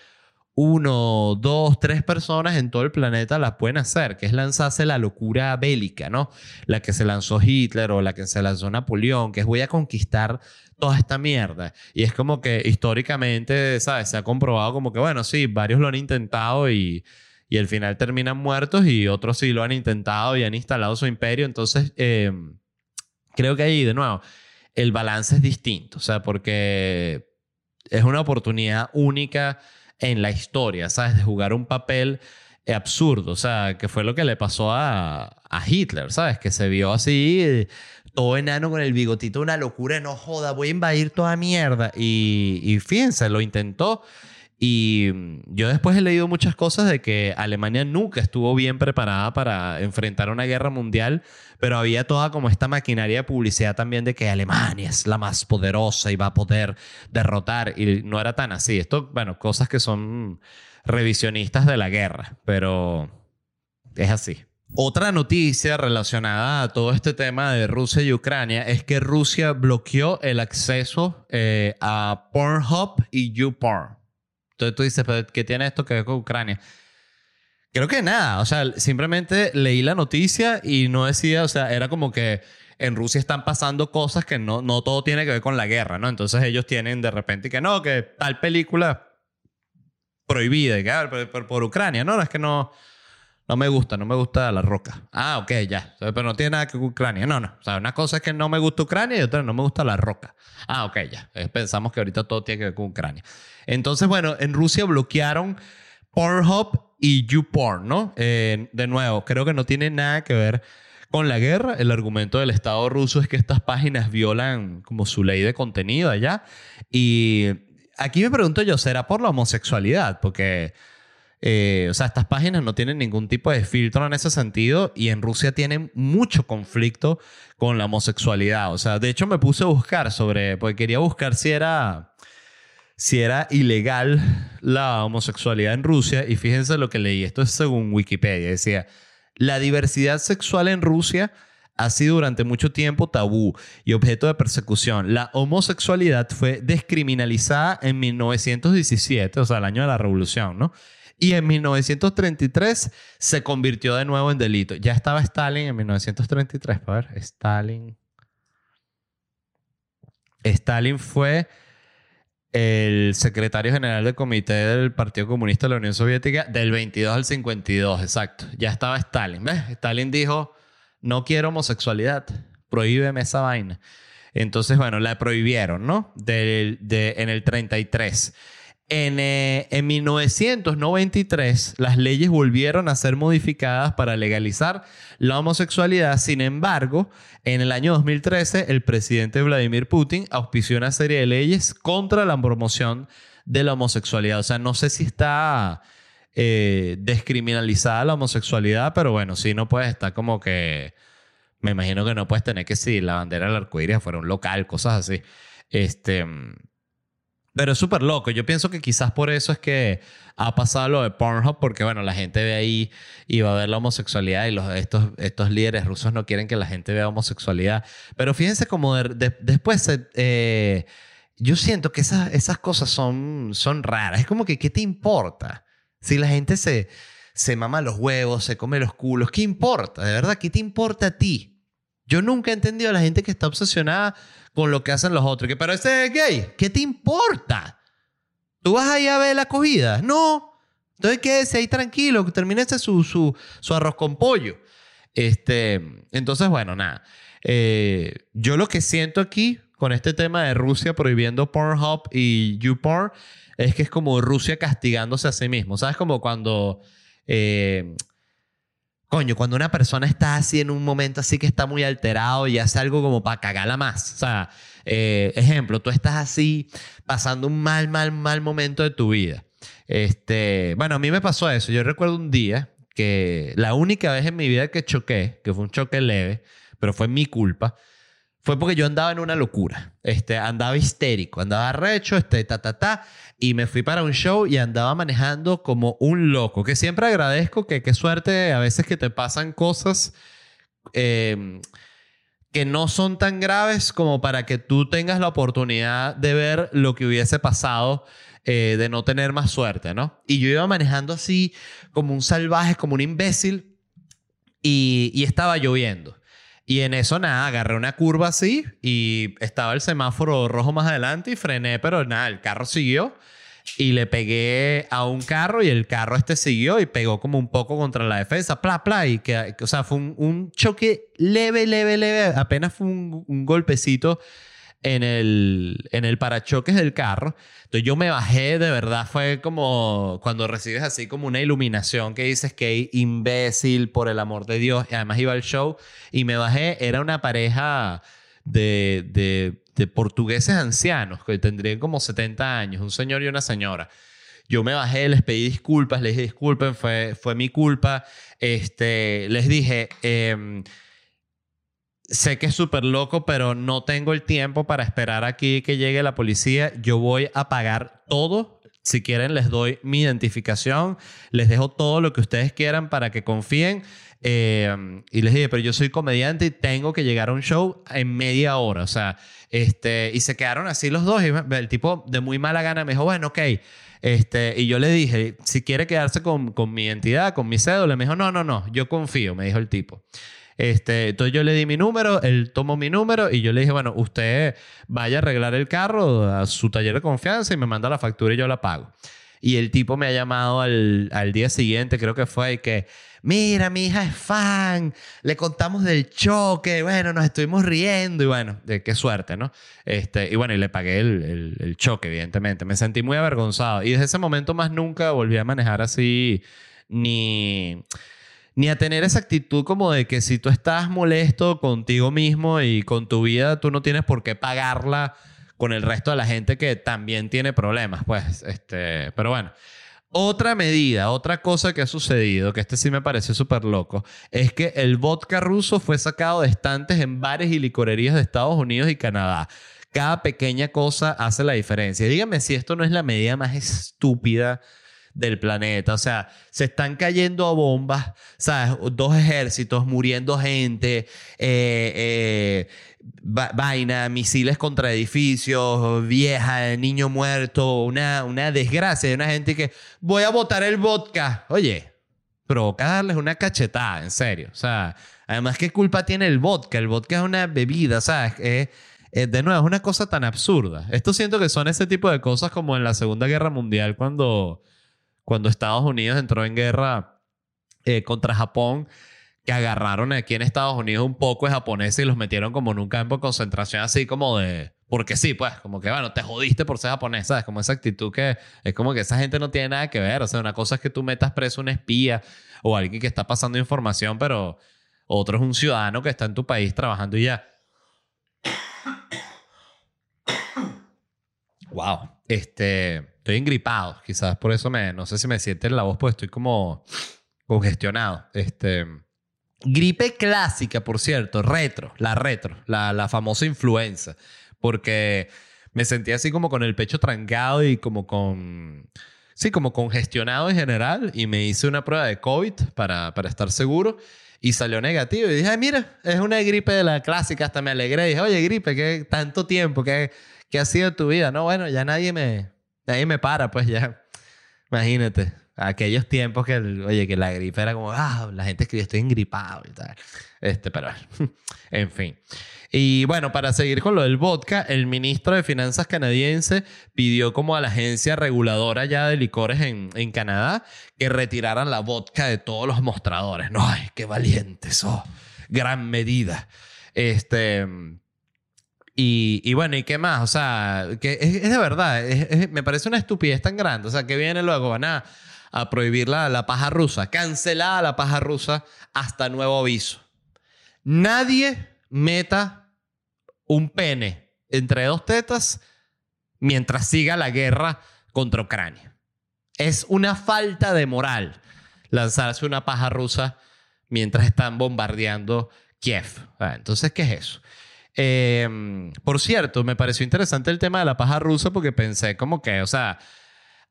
uno, dos, tres personas en todo el planeta las pueden hacer, que es lanzarse la locura bélica, ¿no? La que se lanzó Hitler o la que se lanzó Napoleón, que es voy a conquistar toda esta mierda. Y es como que históricamente, ¿sabes? Se ha comprobado como que, bueno, sí, varios lo han intentado y y al final terminan muertos y otros sí lo han intentado y han instalado su imperio. Entonces, eh, creo que ahí, de nuevo, el balance es distinto, o sea, porque es una oportunidad única en la historia, ¿sabes? De jugar un papel absurdo, o sea, que fue lo que le pasó a, a Hitler, ¿sabes? Que se vio así, todo enano con el bigotito, una locura, no joda, voy a invadir toda mierda. Y, y fíjense, lo intentó y mm, yo después he leído muchas cosas de que Alemania nunca estuvo bien preparada para enfrentar una guerra mundial, pero había toda como esta maquinaria de publicidad también de que Alemania es la más poderosa y va a poder derrotar. Y no era tan así. Esto, bueno, cosas que son revisionistas de la guerra, pero es así. Otra noticia relacionada a todo este tema de Rusia y Ucrania es que Rusia bloqueó el acceso eh, a Pornhub y YouPorn. Entonces tú dices, ¿pero qué tiene esto que ver con Ucrania? Creo que nada, o sea, simplemente leí la noticia y no decía, o sea, era como que en Rusia están pasando cosas que no, no todo tiene que ver con la guerra, ¿no? Entonces ellos tienen de repente que no, que tal película prohibida, que a ver, por, Ucrania, no, es que no, no me gusta, no me gusta la roca. Ah, ok, ya, pero no tiene nada que ver con Ucrania, no, no, o sea, una cosa es que no me gusta Ucrania y otra no me gusta la roca. Ah, ok, ya, pensamos que ahorita todo tiene que ver con Ucrania. Entonces, bueno, en Rusia bloquearon Pornhub y YouPorn, ¿no? Eh, de nuevo, creo que no tiene nada que ver con la guerra. El argumento del Estado ruso es que estas páginas violan como su ley de contenido allá. Y aquí me pregunto yo, ¿será por la homosexualidad? Porque eh, o sea, estas páginas no tienen ningún tipo de filtro en ese sentido y en Rusia tienen mucho conflicto con la homosexualidad. O sea, de hecho me puse a buscar sobre, porque quería buscar si era, si era ilegal la homosexualidad en Rusia y fíjense lo que leí. Esto es según Wikipedia. Decía, la diversidad sexual en Rusia ha sido durante mucho tiempo tabú y objeto de persecución. La homosexualidad fue descriminalizada en 1917, o sea, el año de la revolución, ¿no? Y en 1933 se convirtió de nuevo en delito. Ya estaba Stalin en 1933. A ver, Stalin. Stalin fue el secretario general del comité del Partido Comunista de la Unión Soviética del 22 al 52, exacto. Ya estaba Stalin. ¿Ves? Stalin dijo, no quiero homosexualidad, prohíbeme esa vaina. Entonces, bueno, la prohibieron, ¿no? de, en el 33. En, eh, en 1993, las leyes volvieron a ser modificadas para legalizar la homosexualidad. Sin embargo, en el año 2013, el presidente Vladimir Putin auspició una serie de leyes contra la promoción de la homosexualidad. O sea, no sé si está eh, descriminalizada la homosexualidad, pero bueno, sí no puedes estar como que. Me imagino que no puedes tener que si la bandera del arcoíris fuera un local, cosas así. Este. Pero es súper loco. Yo pienso que quizás por eso es que ha pasado lo de Pornhub, porque bueno, la gente ve ahí y va a ver la homosexualidad y los, estos, estos líderes rusos no quieren que la gente vea homosexualidad. Pero fíjense como después, eh, yo siento que esas, esas cosas son, son raras. Es como que, ¿qué te importa? Si la gente se, se mama los huevos, se come los culos, ¿qué importa? De verdad, ¿qué te importa a ti? Yo nunca he entendido a la gente que está obsesionada con lo que hacen los otros. Que, pero ese es gay. ¿Qué te importa? ¿Tú vas ahí a ver la acogida? No. Entonces quédese ahí tranquilo, que termine su, su, su, arroz con pollo. Este, entonces, bueno, nada. Eh, yo lo que siento aquí con este tema de Rusia prohibiendo Pornhub y YouPorn es que es como Rusia castigándose a sí mismo. ¿Sabes? Como cuando... Eh, coño, cuando una persona está así en un momento así que está muy alterado y hace algo como para cagarla más. O sea, eh, ejemplo, tú estás así pasando un mal, mal, mal momento de tu vida. Este, bueno, a mí me pasó eso. Yo recuerdo un día que la única vez en mi vida que choqué, que fue un choque leve, pero fue mi culpa, fue porque yo andaba en una locura. Este, andaba histérico, andaba recho, este, ta, ta, ta. Y me fui para un show y andaba manejando como un loco. Que siempre agradezco que qué suerte a veces que te pasan cosas em, que no son tan graves como para que tú tengas la oportunidad de ver lo que hubiese pasado. Eh, de no tener más suerte, ¿no? Y yo iba manejando así como un salvaje, como un imbécil, y, y estaba lloviendo. Y en eso nada, agarré una curva así y estaba el semáforo rojo más adelante y frené, pero nada, el carro siguió. Y le pegué a un carro y el carro este siguió y pegó como un poco contra la defensa, pla, pla, y que, o sea, fue un, choque leve, leve, leve, apenas fue un, un golpecito en el, en el parachoques del carro. Entonces yo me bajé, de verdad fue como cuando recibes así como una iluminación que dices que imbécil, por el amor de Dios. Y además iba al show y me bajé, era una pareja de, de, de portugueses ancianos que tendrían como 70 años, un señor y una señora. Yo me bajé, les pedí disculpas, les dije disculpen, fue, fue mi culpa. Este, les dije, eh, sé que es súper loco, pero no tengo el tiempo para esperar aquí que llegue la policía. Yo voy a pagar todo. Si quieren, les doy mi identificación, les dejo todo lo que ustedes quieran para que confíen. Eh, y les dije, pero yo soy comediante y tengo que llegar a un show en media hora. O sea, este, y se quedaron así los dos. Y el tipo de muy mala gana me dijo, bueno, ok. Este, y yo le dije, si quiere quedarse con, con mi identidad, con mi cédula, me dijo, no, no, no, yo confío, me dijo el tipo. Este, entonces yo le di mi número, él tomó mi número y yo le dije, bueno, usted vaya a arreglar el carro a su taller de confianza y me manda la factura y yo la pago. Y el tipo me ha llamado al, al día siguiente, creo que fue, y que, mira, mi hija es fan, le contamos del choque, bueno, nos estuvimos riendo y bueno, de qué suerte, ¿no? Este, y bueno, y le pagué el, el, el choque, evidentemente. Me sentí muy avergonzado y desde ese momento más nunca volví a manejar así ni ni a tener esa actitud como de que si tú estás molesto contigo mismo y con tu vida, tú no tienes por qué pagarla con el resto de la gente que también tiene problemas, pues, este, pero bueno. Otra medida, otra cosa que ha sucedido, que este sí me pareció súper loco, es que el vodka ruso fue sacado de estantes en bares y licorerías de Estados Unidos y Canadá. Cada pequeña cosa hace la diferencia. Dígame si esto no es la medida más estúpida del planeta. O sea, se están cayendo a bombas, ¿sabes? Dos ejércitos, muriendo gente, eh, eh, vaina, misiles contra edificios, vieja, niño muerto, una, una desgracia de una gente que voy a botar el vodka. Oye, provoca darles una cachetada, en serio. O sea, además, ¿qué culpa tiene el vodka? El vodka es una bebida, ¿sabes? de nuevo, es una cosa tan absurda. Esto siento que son ese tipo de cosas como en la Segunda Guerra Mundial cuando cuando Estados Unidos entró en guerra eh, contra Japón, que agarraron aquí en Estados Unidos un poco de japoneses y los metieron como en un campo de concentración así como de... Porque sí, pues, como que, bueno, te jodiste por ser japonés, ¿sabes? Como esa actitud que es como que esa gente no tiene nada que ver. O sea, una cosa es que tú metas preso un espía o alguien que está pasando información, pero otro es un ciudadano que está en tu país trabajando y ya. Wow. Este estoy engripado, quizás por eso me, no sé si me siente la voz, pues estoy como congestionado. Este, gripe clásica, por cierto, retro, la retro, la, la famosa influenza, porque me sentía así como con el pecho trancado y como con, sí, como congestionado en general y me hice una prueba de COVID para, para estar seguro y salió negativo. Y dije, Ay, mira, es una gripe de la clásica. Hasta me alegré. Y dije, oye, gripe, ¿qué tanto tiempo? ¿Qué, qué ha sido tu vida? No, bueno, ya nadie me, ahí me para, pues ya. Imagínate. Aquellos tiempos que, oye, que la gripe era como, ah, la gente escribía, estoy engripado y tal. Este, pero, en fin. Y bueno, para seguir con lo del vodka, el ministro de Finanzas canadiense pidió como a la agencia reguladora ya de licores en, en Canadá que retiraran la vodka de todos los mostradores. No, ay, qué valientes, oh, gran medida. Este, y, bueno, ¿y qué más? O sea, que es, de verdad, me parece una estupidez tan grande. O sea, que viene luego, van a, prohibir la, la, paja rusa, cancelada la paja rusa hasta nuevo aviso. Nadie meta un pene entre dos tetas mientras siga la guerra contra Ucrania. Es una falta de moral lanzarse una paja rusa mientras están bombardeando Kiev. Ah, entonces, ¿qué es eso? Em, por cierto, me pareció interesante el tema de la paja rusa porque pensé como que, o sea,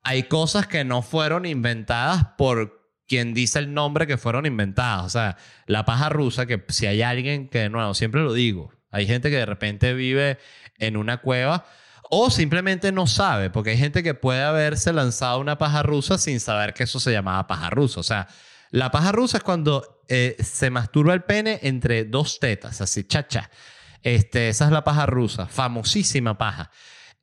hay cosas que no fueron inventadas por quien dice el nombre que fueron inventadas. O sea, la paja rusa, que si hay alguien que, de nuevo, siempre lo digo, hay gente que de repente vive en una cueva o simplemente no sabe, porque hay gente que puede haberse lanzado una paja rusa sin saber que eso se llamaba paja rusa. O sea, la paja rusa es cuando eh, se masturba el pene entre dos tetas, así, chacha. Este, esa es la paja rusa, famosísima paja.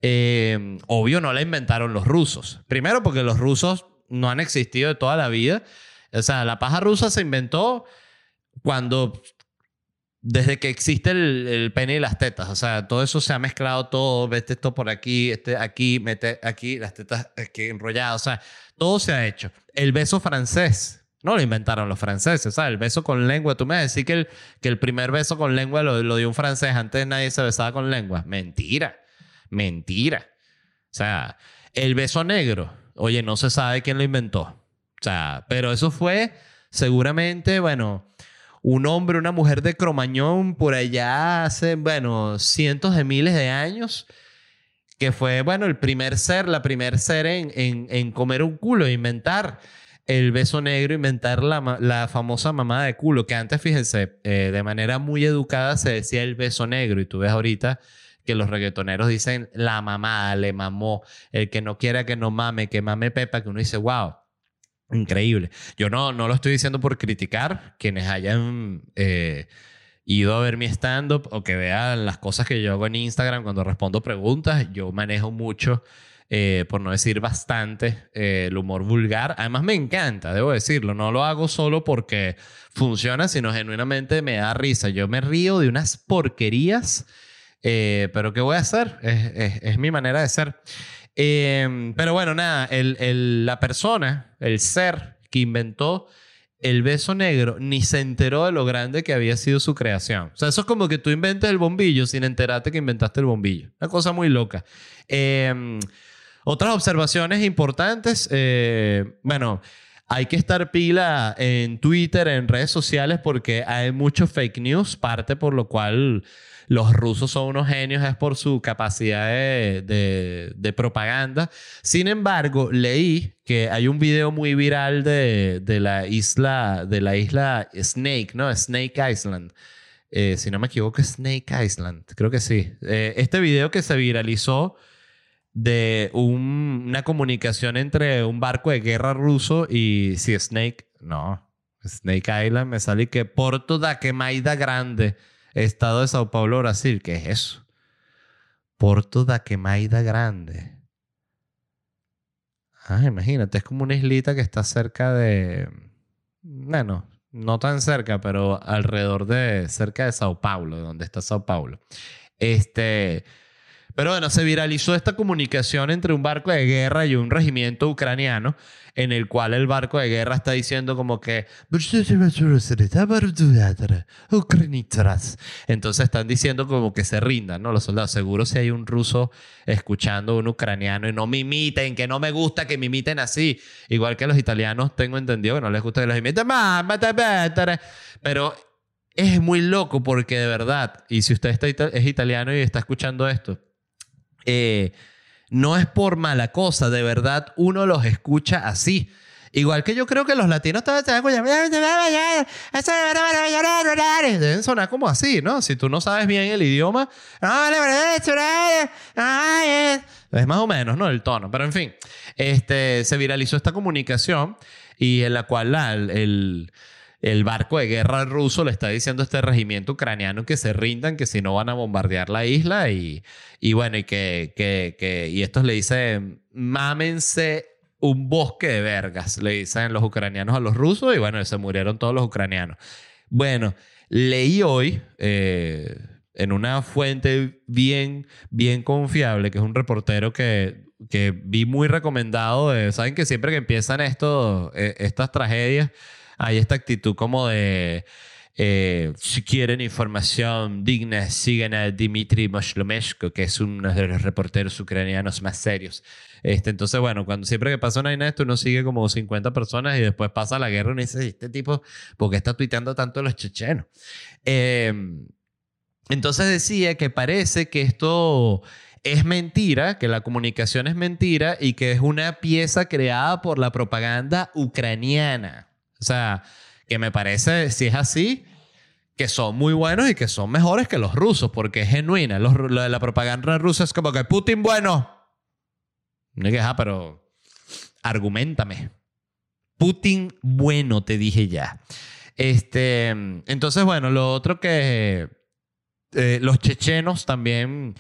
Eh, obvio, no la inventaron los rusos. Primero porque los rusos no han existido de toda la vida. O sea, la paja rusa se inventó cuando, desde que existe el, pene y las tetas. O sea, todo eso se ha mezclado todo. Vete esto por aquí, este aquí, mete aquí, las tetas aquí enrolladas. O sea, todo se ha hecho. El beso francés no lo inventaron los franceses, ¿sabes? El beso con lengua. Tú me decís que el, que el primer beso con lengua lo, lo dio un francés. Antes nadie se besaba con lengua. Mentira. Mentira. O sea, el beso negro. Oye, no se sabe quién lo inventó. O sea, pero eso fue seguramente, bueno, un hombre, una mujer de Cromañón por allá hace, bueno, cientos de miles de años, que fue, bueno, el primer ser, la primer ser en, en, en comer un culo, inventar el beso negro, inventar la, la famosa mamada de culo, que antes, fíjense, eh, de manera muy educada se decía el beso negro y tú ves ahorita que los reggaetoneros dicen la mamada, le mamó, el que no quiera que no mame, que mame Pepa, que uno dice, wow, increíble. Yo no, no lo estoy diciendo por criticar, quienes hayan... Eh, ido a ver mi stand-up o que vean las cosas que yo hago en Instagram cuando respondo preguntas, yo manejo mucho eh, por no decir bastante, eh, el humor vulgar. Además me encanta, debo decirlo. No lo hago solo porque funciona, sino genuinamente me da risa. Yo me río de unas porquerías, eh, pero ¿qué voy a hacer? Es, mi manera de ser. pero bueno, nada, el, la persona, el ser que inventó el beso negro ni se enteró de lo grande que había sido su creación. O sea, eso es como que tú inventes el bombillo sin enterarte que inventaste el bombillo. Una cosa muy loca. Eh, Otras observaciones importantes, eh, bueno, hay que estar pila en Twitter, en redes sociales, porque hay mucho fake news, parte por lo cual los rusos son unos genios es por su capacidad de, propaganda. Sin embargo, leí que hay un video muy viral de, la isla, de la isla Snake, ¿no? Snake Island. Eh, si no me equivoco, Snake Island. Creo que sí. Eh, este video que se viralizó de una comunicación entre un barco de guerra ruso y si Snake, no, Snake Island me sale que Porto da Quemaida Grande Estado de Sao Paulo, Brasil. ¿Qué es eso? Porto da Quemaida Grande. Ah, imagínate, es como una islita que está cerca de. Bueno, no tan cerca, pero alrededor de. cerca de Sao Paulo, donde está Sao Paulo. Este. Pero bueno, se viralizó esta comunicación entre un barco de guerra y un regimiento ucraniano en el cual el barco de guerra está diciendo como que entonces están diciendo como que se rindan, ¿no? Los soldados, seguro si hay un ruso escuchando un ucraniano y no me imiten, que no me gusta que me imiten así, igual que los italianos tengo entendido que no les gusta que los imiten, pero es muy loco porque de verdad, y si usted está, es italiano y está escuchando esto, eh, no es por mala cosa, de verdad uno los escucha así. Igual que yo creo que los latinos deben sonar como así, ¿no? Si tú no sabes bien el idioma, es más o menos, ¿no? El tono. Pero en fin, este, se viralizó esta comunicación y en la cual el el barco de guerra ruso le está diciendo a este regimiento ucraniano que se rindan, que si no van a bombardear la isla y, y bueno, y que, que, que, y estos le dicen, mámense un bosque de vergas, le dicen los ucranianos a los rusos y bueno, se murieron todos los ucranianos. Bueno, leí hoy eh, en una fuente bien, bien confiable, que es un reportero que, que vi muy recomendado, saben que siempre que empiezan esto, eh, estas tragedias, hay esta actitud como de... Eh, si quieren información digna, sigan a Dmitry Moslomeshko, que es uno de los reporteros ucranianos más serios. Este, entonces, bueno, cuando siempre que pasa una vaina esto, uno sigue como 50 personas y después pasa la guerra y dice, este tipo, ¿por qué está tuiteando tanto los chechenos? Em, entonces decía que parece que esto es mentira, que la comunicación es mentira y que es una pieza creada por la propaganda ucraniana. O sea, que me parece, si es así, que son muy buenos y que son mejores que los rusos, porque es genuina. lo de la propaganda rusa es como que Putin bueno. No que, ah, pero argumentame. Putin bueno, te dije ya. Este, entonces, bueno, lo otro que eh, los chechenos también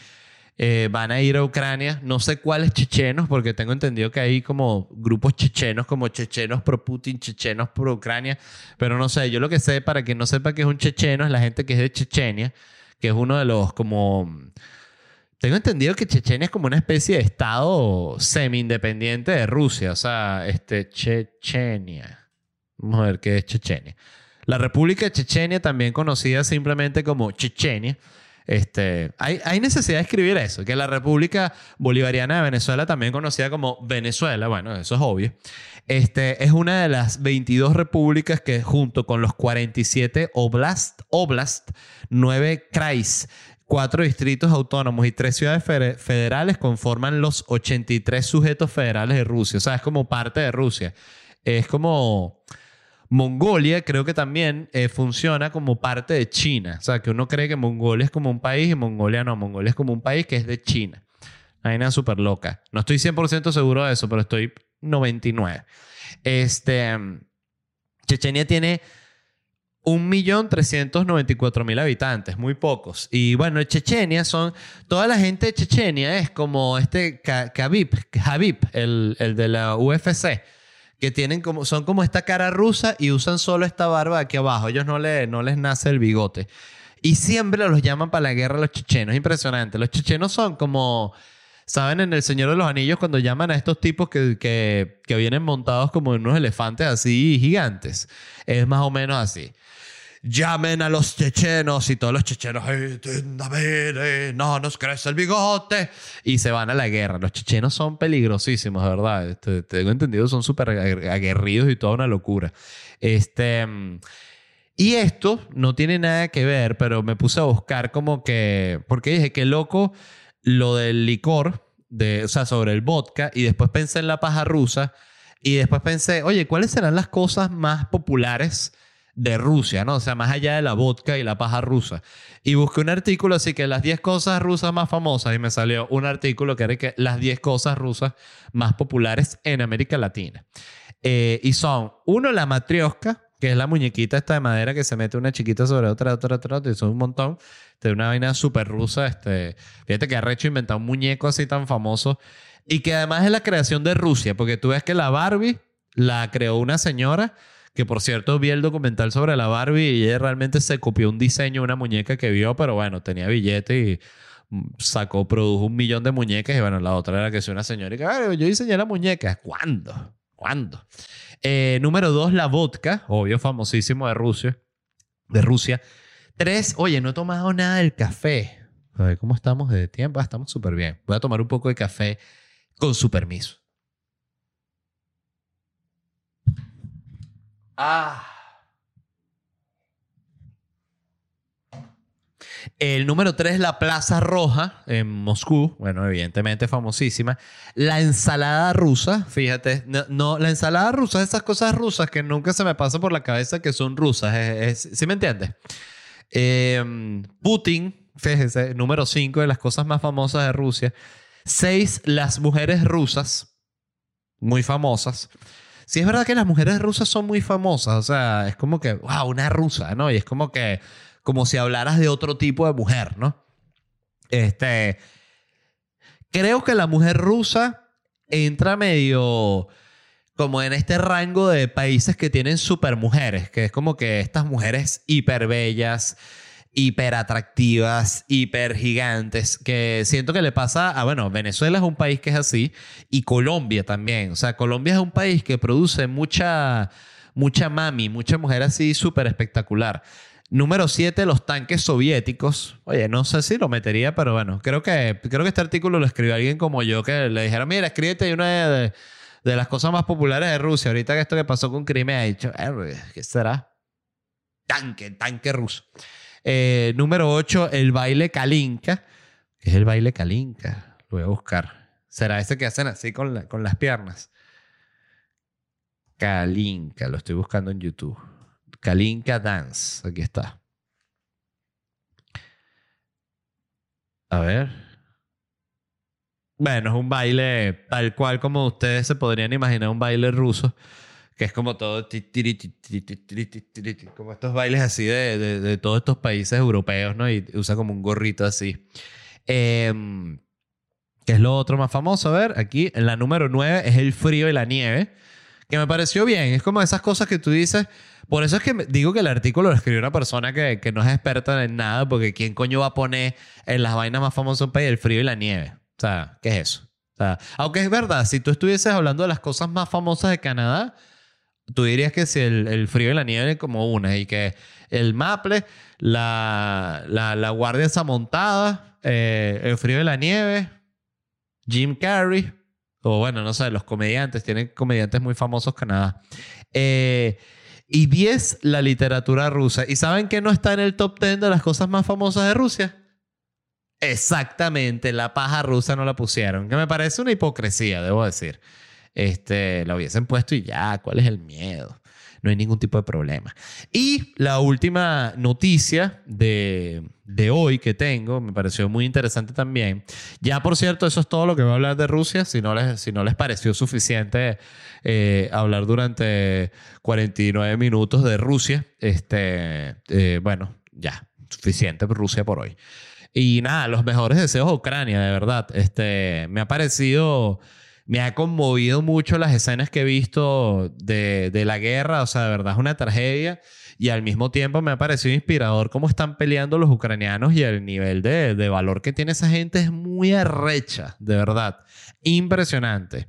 eh, van a ir a Ucrania. No sé cuáles chechenos, porque tengo entendido que hay como grupos chechenos, como chechenos pro Putin, chechenos pro Ucrania, pero no sé. Yo lo que sé, para quien no sepa que es un checheno, es la gente que es de Chechenia, que es uno de los como... Tengo entendido que Chechenia es como una especie de estado semi-independiente de Rusia, o sea, este, Chechenia. Vamos a ver qué es Chechenia. La República de Chechenia, también conocida simplemente como Chechenia, este, hay, hay, necesidad de escribir eso, que la República Bolivariana de Venezuela, también conocida como Venezuela, bueno, eso es obvio, este, es una de las 22 repúblicas que junto con los 47 oblast, oblast 9 krais, cuatro distritos autónomos y tres ciudades federales conforman los 83 sujetos federales de Rusia. O sea, es como parte de Rusia. Es como Mongolia creo que también eh, funciona como parte de China. O sea, que uno cree que Mongolia es como un país y Mongolia no. Mongolia es como un país que es de China. Hay una súper loca. No estoy 100% seguro de eso, pero estoy 99. Este, Chechenia tiene 1.394.000 habitantes, muy pocos. Y bueno, Chechenia son, toda la gente de Chechenia es como este Khabib, Khabib el, el de la UFC que tienen como, son como esta cara rusa y usan solo esta barba aquí abajo. Ellos no, le, no les nace el bigote. Y siempre los llaman para la guerra los chechenos. Impresionante. Los chechenos son como, ¿saben? En El Señor de los Anillos cuando llaman a estos tipos que, que, que vienen montados como unos elefantes así gigantes. Es más o menos así. Llamen a los chechenos y todos los chechenos, "Ay, David, no nos crece el bigote y se van a la guerra. Los chechenos son peligrosísimos, verdad. Este, tengo entendido, son súper aguer- aguerridos y toda una locura. Este, y esto no tiene nada que ver, pero me puse a buscar como que, porque dije, qué loco lo del licor, de, o sea, sobre el vodka, y después pensé en la paja rusa, y después pensé, oye, ¿cuáles serán las cosas más populares de Rusia, ¿no? O sea, más allá de la vodka y la paja rusa. Y busqué un artículo así que las 10 cosas rusas más famosas y me salió un artículo que era que las 10 cosas rusas más populares en América Latina. Eh, y son, uno, la matrioska, que es la muñequita esta de madera que se mete una chiquita sobre otra, otra, otra, otra, y son un montón. De una vaina súper rusa. Este, fíjate que Arrecho inventó un muñeco así tan famoso y que además es la creación de Rusia, porque tú ves que la Barbie la creó una señora que por cierto vi el documental sobre la Barbie y ella realmente se copió un diseño una muñeca que vio, pero bueno, tenía billete y mm, sacó, produjo un millón de muñecas y bueno, la otra era que es una señora y que, "Ay, yo diseñé la muñeca. ¿Cuándo? ¿Cuándo? Eh, número dos, la vodka, obvio, famosísimo de Rusia. De Rusia. Tres, oye, no he tomado nada del café. A ver, ¿cómo estamos de tiempo? Ah, estamos súper bien. Voy a tomar un poco de café con su permiso. Ah. El número 3, la Plaza Roja en Moscú. Bueno, evidentemente famosísima. La ensalada rusa, fíjate. No, la ensalada rusa es esas cosas rusas que nunca se me pasa por la cabeza que son rusas. ¿Sí me entiendes? Eh, Putin, fíjese, número 5 de las cosas más famosas de Rusia. 6, las mujeres rusas. Muy famosas. Sí, es verdad que las mujeres rusas son muy famosas. O sea, es como que, wow, una rusa, ¿no? Y es como que, como si hablaras de otro tipo de mujer, ¿no? Este. Creo que la mujer rusa entra medio como en este rango de países que tienen super mujeres, que es como que estas mujeres hiper bellas, hiper atractivas, hiper gigantes, que siento que le pasa a, bueno, Venezuela es un país que es así, y Colombia también. O sea, Colombia es un país que produce mucha, mucha mami, mucha mujer así súper espectacular. Número 7, los tanques soviéticos. Oye, no sé si lo metería, pero bueno, creo que, creo que este artículo lo escribió alguien como yo que le dijeron, mira, escríbete una de, las cosas más populares de Rusia. Ahorita que esto que pasó con Crimea, ha dicho, "Eh, ¿qué será? Tanque, tanque ruso. Eh, número 8, el baile Kalinka. ¿Qué es el baile Kalinka? Lo voy a buscar. ¿Será ese que hacen así con, la- con las piernas? Kalinka, lo estoy buscando en YouTube. Kalinka Dance, aquí está. A ver. Bueno, es un baile tal cual como ustedes se podrían imaginar un baile ruso, que es como todo, como estos bailes así de, de- de todos estos países europeos, ¿no? Y usa como un gorrito así. Em, ¿Qué es lo otro más famoso? A ver, aquí en la número 9 es el frío y la nieve, que me pareció bien. Es como esas cosas que tú dices. Por eso es que digo que el artículo lo escribió una persona que, que no es experta en nada, porque ¿quién coño va a poner en las vainas más famosas de un país el frío y la nieve? O sea, ¿qué es eso? O sea, aunque es verdad, si tú estuvieses hablando de las cosas más famosas de Canadá, tú dirías que si el, frío y la nieve como una, y que el Maple, la, la, Guardia esa montada, eh, el frío y la nieve, Jim Carrey, o bueno, no sé, los comediantes, tienen comediantes muy famosos Canadá. Eh, y 10, la literatura rusa. ¿Y saben que no está en el top 10 de las cosas más famosas de Rusia? Exactamente, la paja rusa no la pusieron, que me parece una hipocresía, debo decir. Este, la hubiesen puesto y ya, ¿cuál es el miedo? No hay ningún tipo de problema. Y la última noticia de, de hoy que tengo, me pareció muy interesante también. Ya, por cierto, eso es todo lo que voy a hablar de Rusia. Si no les, si no les pareció suficiente eh, hablar durante 49 minutos de Rusia, este, eh, bueno, ya, suficiente Rusia por hoy. Y nada, los mejores deseos a Ucrania, de verdad. Este, me ha parecido, me ha conmovido mucho las escenas que he visto de, de la guerra. O sea, de verdad es una tragedia. Y al mismo tiempo me ha parecido inspirador cómo están peleando los ucranianos y el nivel de, de valor que tiene esa gente es muy arrecha, de verdad. Impresionante.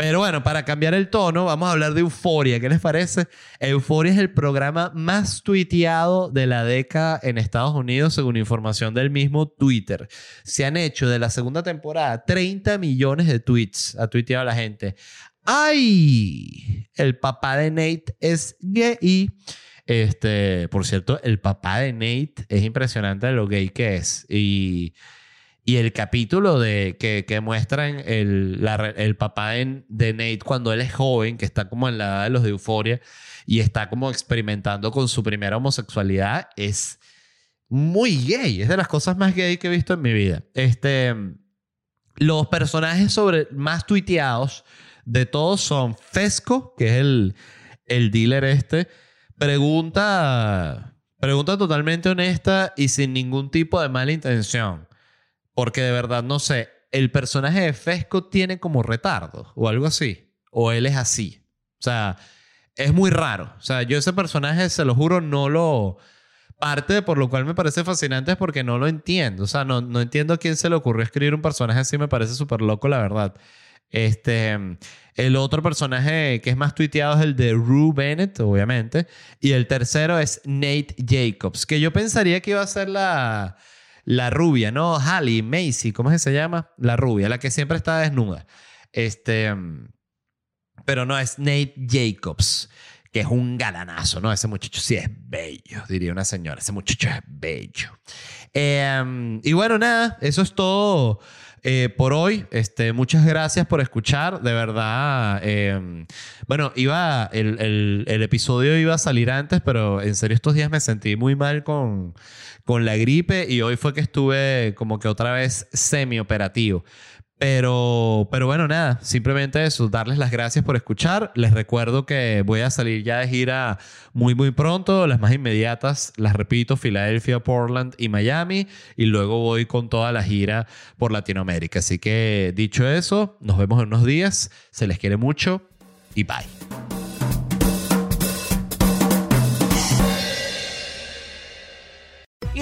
Pero bueno, para cambiar el tono, vamos a hablar de Euforia. ¿Qué les parece? Euforia es el programa más tuiteado de la década en Estados Unidos, según información del mismo Twitter. Se han hecho de la segunda temporada 30 millones de tweets. Ha tuiteado la gente. ¡Ay! El papá de Nate es gay. Este, por cierto, el papá de Nate es impresionante lo gay que es. Y y el capítulo de, que, que muestran el, el papá de, Nate cuando él es joven, que está como en la edad de los de Euforia y está como experimentando con su primera homosexualidad, es muy gay. Es de las cosas más gay que he visto en mi vida. Este, los personajes sobre, más tuiteados de todos son Fesco, que es el, el dealer este, pregunta, pregunta totalmente honesta y sin ningún tipo de mala intención. Porque de verdad, no sé, el personaje de Fesco tiene como retardo o algo así. O él es así. O sea, es muy raro. O sea, yo ese personaje, se lo juro, no lo... Parte por lo cual me parece fascinante es porque no lo entiendo. O sea, no, no entiendo a quién se le ocurrió escribir un personaje así. Me parece súper loco, la verdad. Este, el otro personaje que es más tuiteado es el de Rue Bennett, obviamente. Y el tercero es Nate Jacobs, que yo pensaría que iba a ser la, la rubia, ¿no? Hallie, Macy, ¿cómo es que se llama? La rubia, la que siempre está desnuda. Este, pero no, es Nate Jacobs, que es un galanazo, ¿no? Ese muchacho sí es bello, diría una señora. Ese muchacho es bello. Em, y bueno, nada, eso es todo eh, por hoy. Este, muchas gracias por escuchar. De verdad, em, bueno, iba, el, el, episodio iba a salir antes, pero en serio estos días me sentí muy mal con, con la gripe y hoy fue que estuve como que otra vez semi-operativo. Pero, pero bueno, nada, simplemente eso, darles las gracias por escuchar. Les recuerdo que voy a salir ya de gira muy, muy pronto. Las más inmediatas, las repito, Filadelfia, Portland y Miami. Y luego voy con toda la gira por Latinoamérica. Así que dicho eso, nos vemos en unos días. Se les quiere mucho y bye.